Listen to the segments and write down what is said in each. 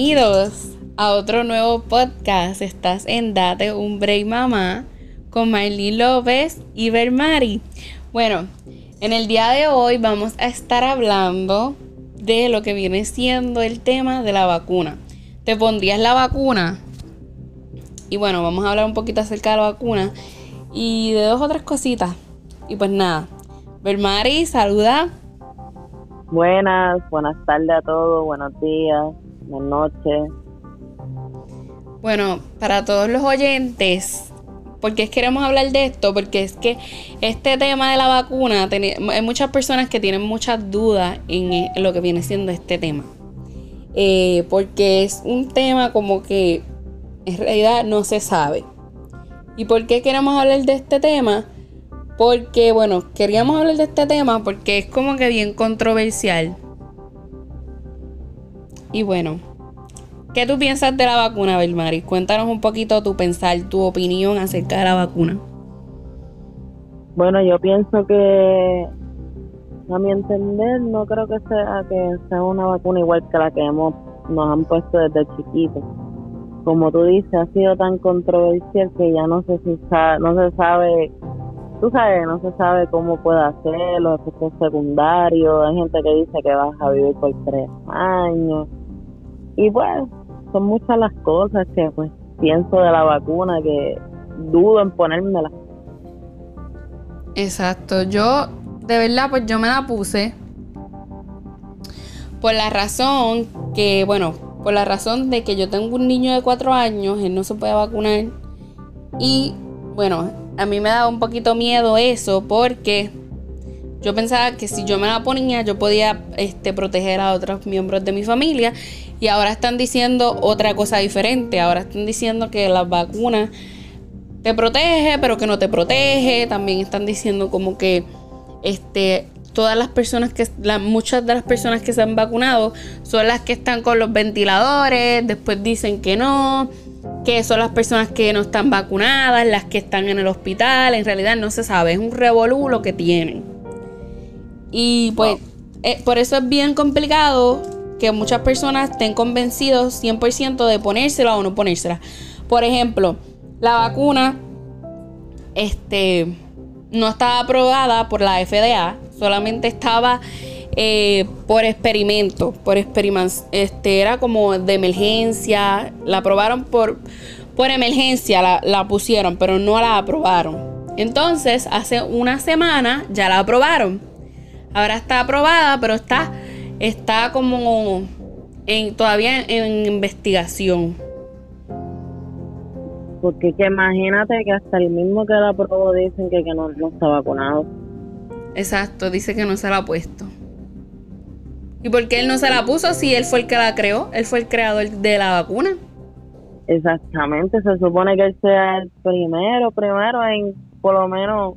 Bienvenidos a otro nuevo podcast. Estás en Date un Break Mamá con Marlene López y Bermari. Bueno, en el día de hoy vamos a estar hablando de lo que viene siendo el tema de la vacuna. ¿Te pondrías la vacuna? Y bueno, vamos a hablar un poquito acerca de la vacuna y de dos otras cositas. Y pues nada, Bermari, saluda. Buenas, buenas tardes a todos, buenos días, buenas noches. Bueno, para todos los oyentes, ¿por qué queremos hablar de esto? Porque es que este tema de la vacuna, hay muchas personas que tienen muchas dudas en, lo que viene siendo este tema. Eh, porque es un tema como que en realidad no se sabe. ¿Y por qué queremos hablar de este tema? Porque, bueno, queríamos hablar de este tema porque es como que bien controversial. Y bueno, ¿qué tú piensas de la vacuna, Belmari? Cuéntanos un poquito tu pensar, tu opinión acerca de la vacuna. Bueno, yo pienso que, a mi entender, no creo que sea que sea una vacuna igual que la que hemos nos han puesto desde chiquitos. Como tú dices, ha sido tan controversial que ya no se, no se sabe tú sabes, no se sabe cómo puede hacer, los efectos secundarios, hay gente que dice que vas a vivir por tres años. Y pues, son muchas las cosas que pues pienso de la vacuna que dudo en ponérmela. Exacto, yo de verdad pues yo me la puse por la razón que, bueno, por la razón de que yo tengo un niño de cuatro años, él no se puede vacunar y bueno, a mí me daba un poquito miedo eso porque yo pensaba que si yo me la ponía yo podía este, proteger a otros miembros de mi familia y ahora están diciendo otra cosa diferente. Ahora están diciendo que la vacuna te protege pero que no te protege. También están diciendo como que este, todas las personas que, muchas de las personas que se han vacunado son las que están con los ventiladores. Después dicen que no que son las personas que no están vacunadas, las que están en el hospital, en realidad no se sabe, es un revolú lo que tienen. Y pues eh, por eso es bien complicado que muchas personas estén convencidos 100% de ponérsela o no ponérsela. Por ejemplo, la vacuna este, no estaba aprobada por la FDA, solamente estaba eh, por experimento, por este, era como de emergencia, la aprobaron por, por emergencia, la, la pusieron, pero no la aprobaron. Entonces, hace una semana ya la aprobaron. Ahora está aprobada, pero está, está como en, todavía en investigación. Porque que imagínate que hasta el mismo que la aprobó dicen que, que no, no, está vacunado. Exacto, dice que no se la ha puesto. ¿Y por qué él no se la puso si él fue el que la creó? Él fue el creador de la vacuna. Exactamente, se supone que él sea el primero, primero en por lo menos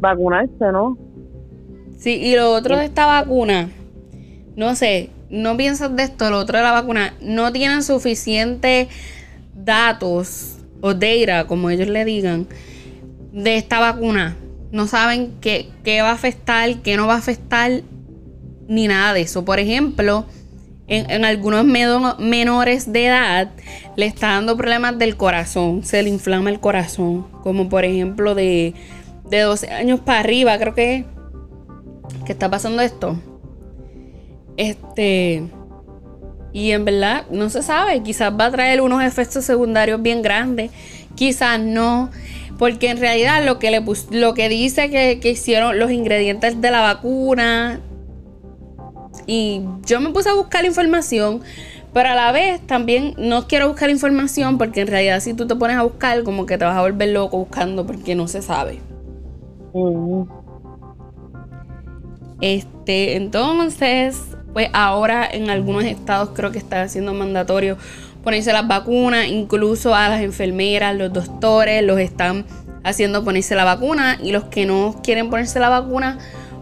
vacunarse, ¿no? Sí, y lo otro de esta vacuna, no sé, no piensas de esto, lo otro de la vacuna, no tienen suficientes datos o data, como ellos le digan, de esta vacuna. No saben qué, qué va a afectar, qué no va a afectar ni nada de eso. Por ejemplo, en, algunos menores de edad le está dando problemas del corazón, se le inflama el corazón, como por ejemplo de, de 12 años para arriba, creo que, que está pasando esto. Este, y en verdad no se sabe, quizás va a traer unos efectos secundarios bien grandes, quizás no. Porque en realidad lo que, le lo que dice que, que hicieron los ingredientes de la vacuna y yo me puse a buscar información, pero a la vez también no quiero buscar información porque en realidad si tú te pones a buscar como que te vas a volver loco buscando porque no se sabe. Este, entonces, pues ahora en algunos estados creo que está siendo mandatorio ponerse las vacunas, incluso a las enfermeras, los doctores los están haciendo ponerse la vacuna y los que no quieren ponerse la vacuna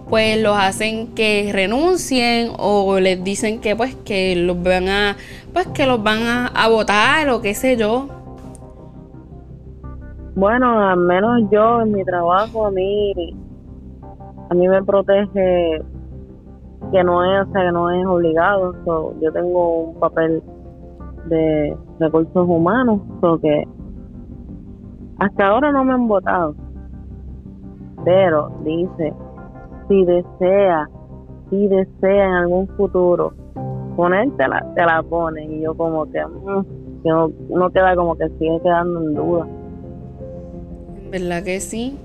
pues los hacen que renuncien o les dicen que pues que los van a pues que los van a, votar o qué sé yo. Bueno al menos yo en mi trabajo a mí a mí me protege que no es, o sea, que no es obligado. yo tengo un papel de recursos humanos, so hasta ahora no me han votado, pero dice, si desea, si desea en algún futuro ponértela, te la pones y yo como que, mm, que no, uno queda como que sigue quedando en duda. ¿Verdad que sí?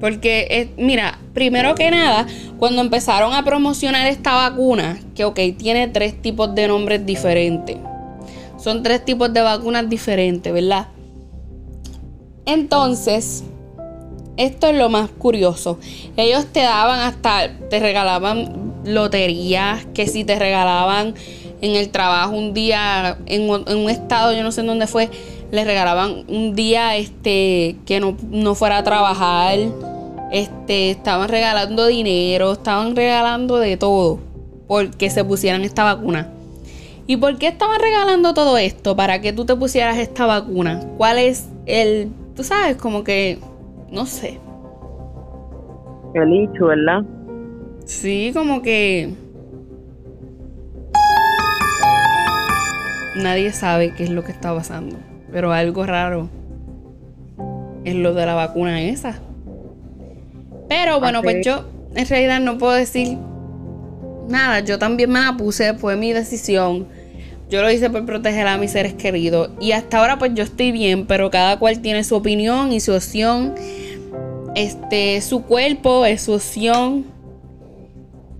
Porque, eh, mira, primero que nada, cuando empezaron a promocionar esta vacuna, que ok, tiene tres tipos de nombres diferentes. Son tres tipos de vacunas diferentes, ¿verdad? Entonces, esto es lo más curioso. Ellos te daban hasta, te regalaban loterías, que si te regalaban en el trabajo un día, en, un estado, yo no sé en dónde fue, les regalaban un día este que no, no fuera a trabajar este, estaban regalando dinero, estaban regalando de todo porque se pusieran esta vacuna. ¿Y por qué estaban regalando todo esto? Para que tú te pusieras esta vacuna. ¿Cuál es el, tú sabes, como que, no sé. El hecho, ¿verdad? Sí, como que... Nadie sabe qué es lo que está pasando. Pero algo raro es lo de la vacuna esa. Pero bueno, pues yo en realidad no puedo decir nada. Yo también me la puse, fue mi decisión. Yo lo hice por proteger a mis seres queridos. Y hasta ahora pues yo estoy bien, pero cada cual tiene su opinión y su opción. Este, su cuerpo es su opción.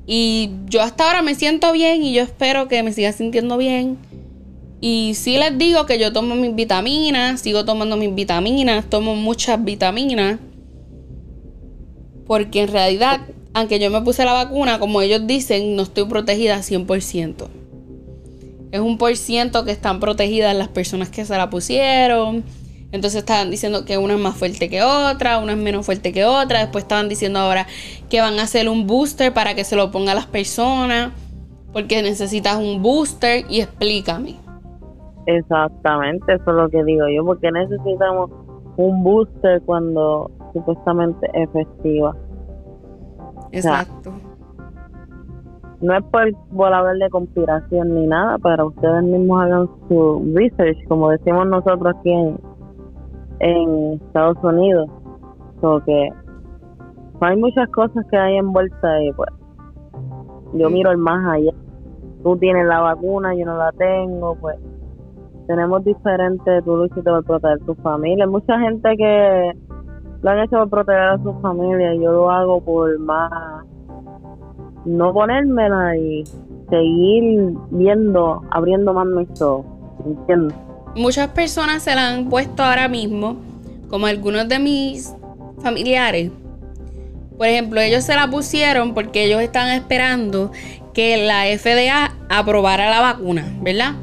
Y yo hasta ahora me siento bien y yo espero que me siga sintiendo bien. Y sí les digo que yo tomo mis vitaminas, sigo tomando mis vitaminas, tomo muchas vitaminas. Porque en realidad, aunque yo me puse la vacuna, como ellos dicen, no estoy protegida 100%. Es un por ciento que están protegidas las personas que se la pusieron. Entonces estaban diciendo que una es más fuerte que otra, una es menos fuerte que otra. Después estaban diciendo ahora que van a hacer un booster para que se lo ponga a las personas. Porque necesitas un booster y explícame. Exactamente, eso es lo que digo yo. Porque necesitamos un booster cuando supuestamente efectiva. Exacto. no es por, por hablar de conspiración ni nada, pero ustedes mismos hagan su research, como decimos nosotros aquí en, en Estados Unidos. Porque hay muchas cosas que hay envueltas y pues yo miro el más allá. Tú tienes la vacuna, yo no la tengo, pues tenemos diferentes, lo hiciste por proteger tu familia. Hay mucha gente que lo han hecho por proteger a su familia y yo lo hago por más no ponérmela y seguir viendo, abriendo más mis ojos, ¿entiendes? Muchas personas se la han puesto ahora mismo, como algunos de mis familiares. Por ejemplo, ellos se la pusieron porque ellos estaban esperando que la FDA aprobara la vacuna, ¿verdad?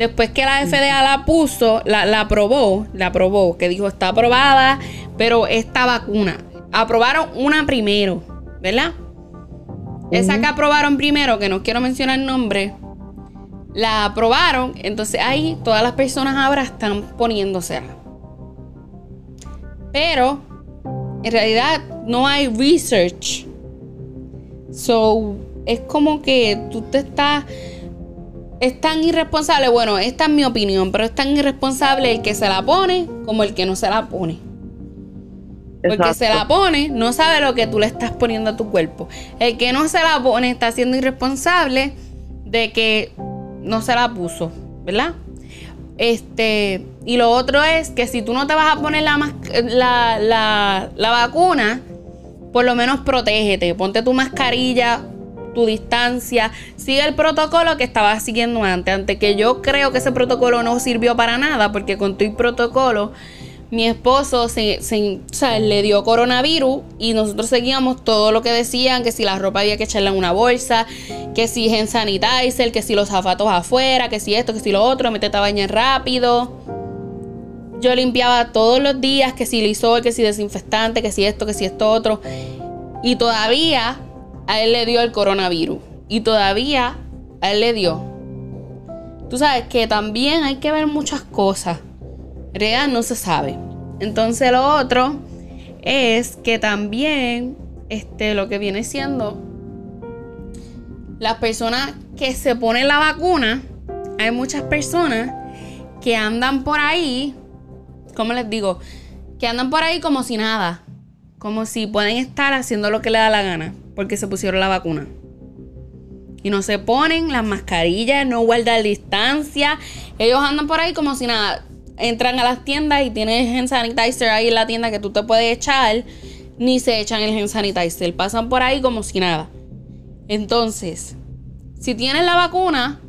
Después que la FDA la puso, la, la aprobó, la aprobó, que dijo está aprobada, pero esta vacuna. Aprobaron una primero, ¿verdad? Esa que aprobaron primero, que no quiero mencionar el nombre, la aprobaron. Entonces ahí todas las personas ahora están poniéndose. Pero en realidad no hay research. So es como que tú te estás es tan irresponsable, bueno, esta es mi opinión, pero es tan irresponsable el que se la pone como el que no se la pone. Porque se la pone, no sabe lo que tú le estás poniendo a tu cuerpo. El que no se la pone está siendo irresponsable de que no se la puso, ¿verdad? Este, y lo otro es que si tú no te vas a poner la, la, la, la vacuna, por lo menos protégete. Ponte tu mascarilla, tu distancia, sigue el protocolo que estaba siguiendo antes. Antes que yo creo que ese protocolo no sirvió para nada, porque con tu protocolo, mi esposo se, le dio coronavirus y nosotros seguíamos todo lo que decían, que si la ropa había que echarla en una bolsa, que si en sanitizer, que si los zapatos afuera, que si esto, que si lo otro, metete a bañar rápido. Yo limpiaba todos los días, que si lisol, que si desinfectante, que si esto, que si esto otro. Y todavía a él le dio el coronavirus. Y todavía a él le dio. Tú sabes que también hay que ver muchas cosas. Realidad no se sabe. Entonces lo otro es que también este, lo que viene siendo las personas que se ponen la vacuna, hay muchas personas que andan por ahí, ¿cómo les digo? Que andan por ahí como si nada, como si pueden estar haciendo lo que les da la gana, porque se pusieron la vacuna. Y no se ponen las mascarillas, no guardan distancia. Ellos andan por ahí como si nada. Entran a las tiendas y tienen hand sanitizer ahí en la tienda que tú te puedes echar. Ni se echan el hand sanitizer. Pasan por ahí como si nada. Entonces, si tienes la vacuna,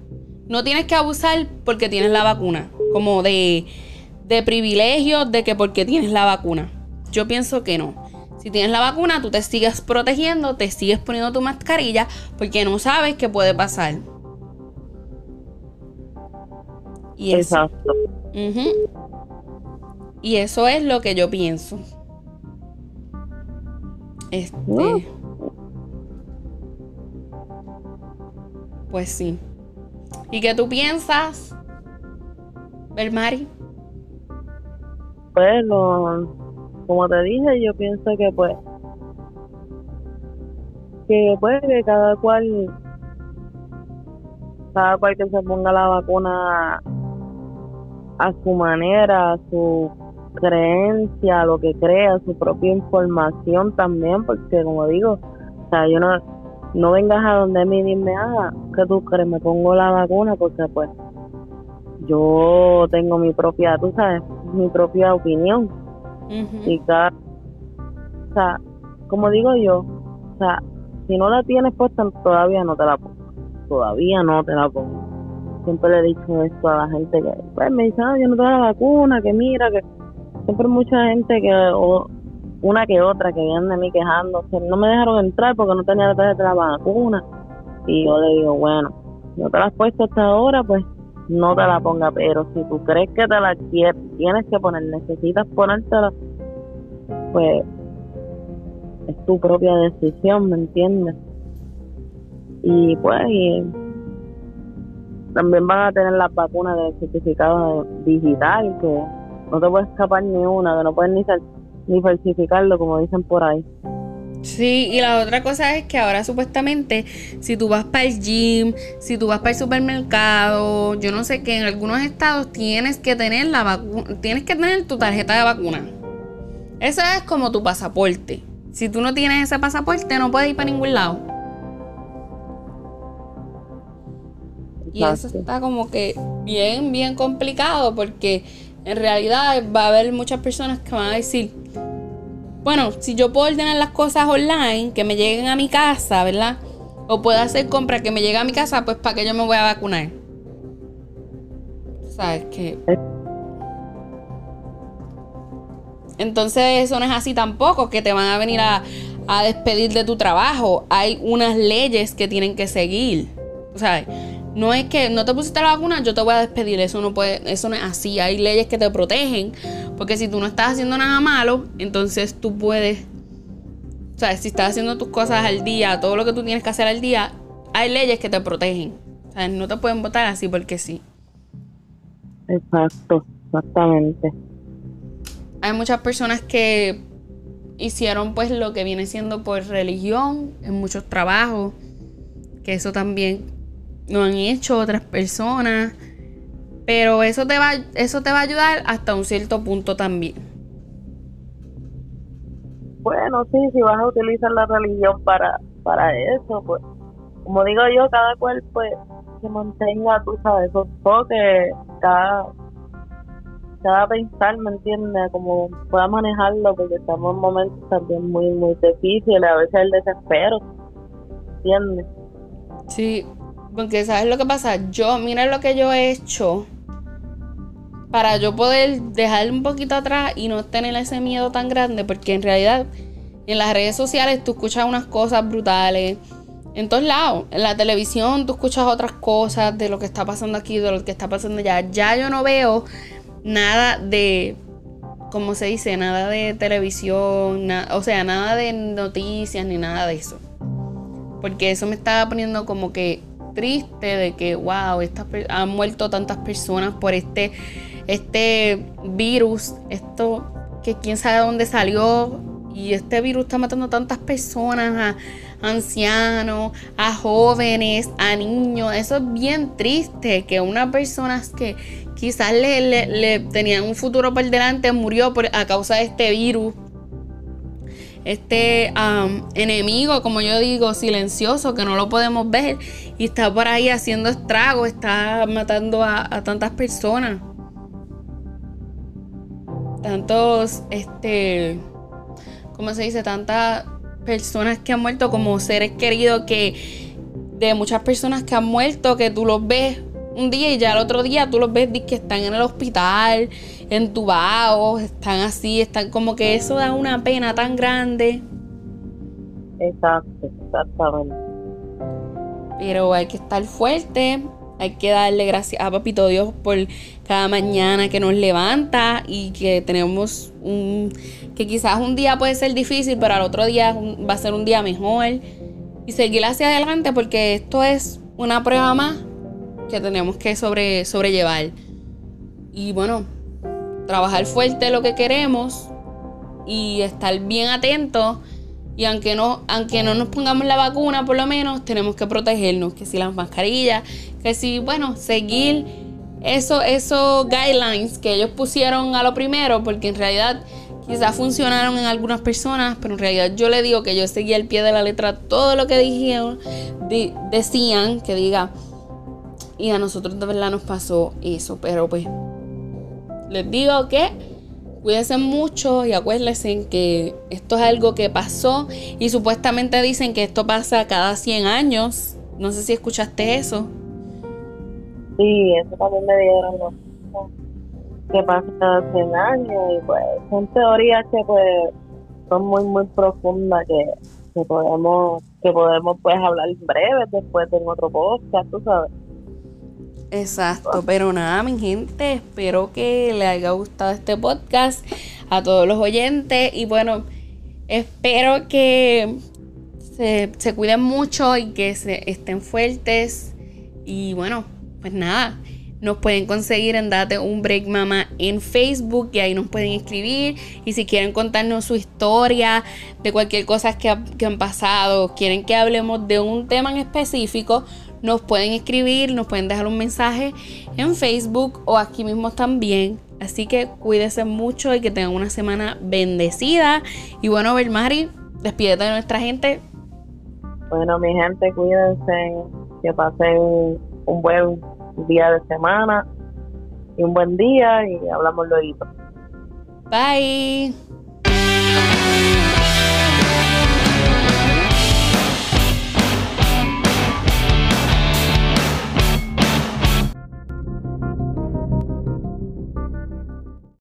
no tienes que abusar porque tienes la vacuna. Como de, de privilegios de que porque tienes la vacuna. Yo pienso que no. Si tienes la vacuna, tú te sigues protegiendo, te sigues poniendo tu mascarilla porque no sabes qué puede pasar. Y eso, Exacto. Y eso es lo que yo pienso. Este. Uh. Pues sí. ¿Y qué tú piensas, Belmari? Bueno, como te dije, yo pienso que pues que pues que cada cual cada cual que se ponga la vacuna a su manera, a su creencia, a lo que crea, su propia información también, porque como digo, o sea, yo no no vengas a donde mí y me haga, que tú crees, me pongo la vacuna porque pues yo tengo mi propia, tú sabes, mi propia opinión y cada, o sea, como digo yo, o sea, si no la tienes puesta, todavía no te la pongo. Todavía no te la pongo. Siempre le he dicho esto a la gente que, pues me dice, ah, yo no tengo la vacuna, que mira, que siempre mucha gente que, o una que otra, que viene de mí quejándose, no me dejaron entrar porque no tenía la tarjeta de la vacuna. Y yo le digo, bueno, no te la has puesto hasta ahora, pues no te la ponga, pero si tú crees que te la quieres, tienes que poner, necesitas ponértela, pues es tu propia decisión, ¿me entiendes? Y pues también van a tener las vacunas de certificado digital, que no te puede escapar ni una, que no puedes ni, ni falsificarlo, como dicen por ahí. Sí, y la otra cosa es que ahora supuestamente si tú vas para el gym, si tú vas para el supermercado, yo no sé que en algunos estados tienes que tener la vacuna, tienes que tener tu tarjeta de vacuna. Eso es como tu pasaporte. Si tú no tienes ese pasaporte no puedes ir para ningún lado. Y eso está como que bien, bien complicado porque en realidad va a haber muchas personas que van a decir, bueno, si yo puedo ordenar las cosas online, que me lleguen a mi casa, ¿verdad? O puedo hacer compras que me lleguen a mi casa, pues ¿para qué yo me voy a vacunar? ¿Sabes qué? Entonces eso no es así tampoco, que te van a venir a, a despedir de tu trabajo. Hay unas leyes que tienen que seguir. ¿Sabes? No es que no te pusiste la vacuna, yo te voy a despedir. Eso no puede, eso no es así. Hay leyes que te protegen. Porque si tú no estás haciendo nada malo, entonces tú puedes. O sea, si estás haciendo tus cosas al día, todo lo que tú tienes que hacer al día, hay leyes que te protegen. O sea, no te pueden votar así porque sí. Exacto, exactamente. Hay muchas personas que hicieron pues lo que viene siendo por religión en muchos trabajos. Que eso también lo han hecho otras personas. Pero eso te va, eso te va a ayudar hasta un cierto punto también. Bueno, sí, si vas a utilizar la religión para, para eso, pues, como digo yo, cada cual pues se mantenga, tú sabes, esos toques, cada, cada pensar, ¿me entiendes? Como pueda manejarlo, porque estamos en momentos también muy, muy difíciles, a veces el desespero, ¿entiendes? Sí, porque sabes lo que pasa, yo, mira lo que yo he hecho para yo poder dejar un poquito atrás y no tener ese miedo tan grande, porque en realidad en las redes sociales tú escuchas unas cosas brutales, en todos lados, en la televisión tú escuchas otras cosas de lo que está pasando aquí, de lo que está pasando allá. Ya yo no veo nada de, como se dice, nada de televisión, o sea, nada de noticias ni nada de eso. Porque eso me estaba poniendo como que triste de que, wow, han muerto tantas personas por este, este virus, esto que quién sabe dónde salió y este virus está matando a tantas personas, a ancianos, a jóvenes, a niños. Eso es bien triste que una persona que quizás le, le, tenían un futuro por delante murió por, a causa de este virus. Este enemigo, como yo digo, silencioso, que no lo podemos ver y está por ahí haciendo estragos, está matando a, a tantas personas. Tantos, este, ¿cómo se dice? Tantas personas que han muerto como seres queridos que de muchas personas que han muerto que tú los ves un día y ya el otro día tú los ves que están en el hospital, entubados, están así, están como que eso da una pena tan grande. Exacto, exactamente. Pero hay que estar fuerte, hay que darle gracias a Papito Dios por cada mañana que nos levanta y que tenemos un. que quizás un día puede ser difícil, pero al otro día va a ser un día mejor. Y seguir hacia adelante porque esto es una prueba más que tenemos que sobre, sobrellevar. Y bueno, trabajar fuerte lo que queremos y estar bien atentos. Y aunque no, aunque no nos pongamos la vacuna, por lo menos tenemos que protegernos, que si las mascarillas, que si, bueno, seguir eso, esos guidelines que ellos pusieron a lo primero, porque en realidad quizás funcionaron en algunas personas, pero en realidad yo le digo que yo seguía al pie de la letra todo lo que dijeron, decían, que diga, y a nosotros de verdad nos pasó eso, pero pues les digo que Cuídense mucho y acuérdense que esto es algo que pasó y supuestamente dicen que esto pasa cada 100 años. No sé si escuchaste eso. Sí, eso también me dieron que pasa cada 100 años y pues son teorías que pues son muy muy profundas que, que podemos que podemos pues hablar breve después de otro podcast, tú sabes. Exacto, pero nada, mi gente, espero que les haya gustado este podcast a todos los oyentes y bueno, espero que se, se cuiden mucho y que se estén fuertes y bueno, pues nada, nos pueden conseguir en Date un Break Mama en Facebook y ahí nos pueden escribir. Y si quieren contarnos su historia de cualquier cosa que, que han pasado, quieren que hablemos de un tema en específico, nos pueden escribir, nos pueden dejar un mensaje en Facebook o aquí mismo también. Así que cuídense mucho y que tengan una semana bendecida. Y bueno, Belmari, despídete de nuestra gente. Bueno, mi gente, cuídense, que pasen un buen día de semana y un buen día y hablamos luego. Bye.